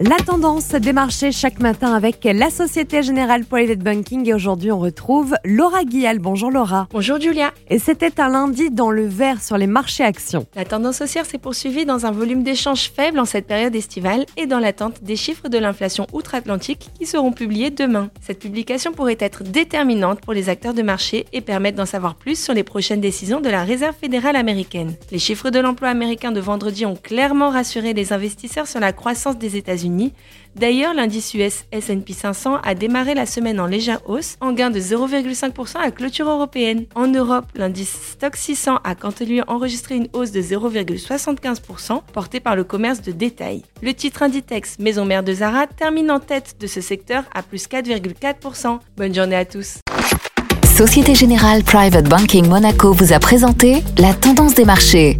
La tendance des marchés chaque matin avec la Société Générale Private Banking et aujourd'hui on retrouve Laura Guial. Bonjour Laura. Bonjour Julia. Et c'était un lundi dans le vert sur les marchés actions. La tendance haussière s'est poursuivie dans un volume d'échanges faible en cette période estivale et dans l'attente des chiffres de l'inflation outre-Atlantique qui seront publiés demain. Cette publication pourrait être déterminante pour les acteurs de marché et permettre d'en savoir plus sur les prochaines décisions de la Réserve fédérale américaine. Les chiffres de l'emploi américain de vendredi ont clairement rassuré les investisseurs sur la croissance des États-Unis D'ailleurs, l'indice US S&P 500 a démarré la semaine en légère hausse, en gain de 0,5% à clôture européenne. En Europe, l'indice Stock 600 a quant à lui enregistré une hausse de 0,75%, portée par le commerce de détail. Le titre Inditex, maison mère de Zara, termine en tête de ce secteur à plus 4,4%. Bonne journée à tous. Société Générale Private Banking Monaco vous a présenté la tendance des marchés.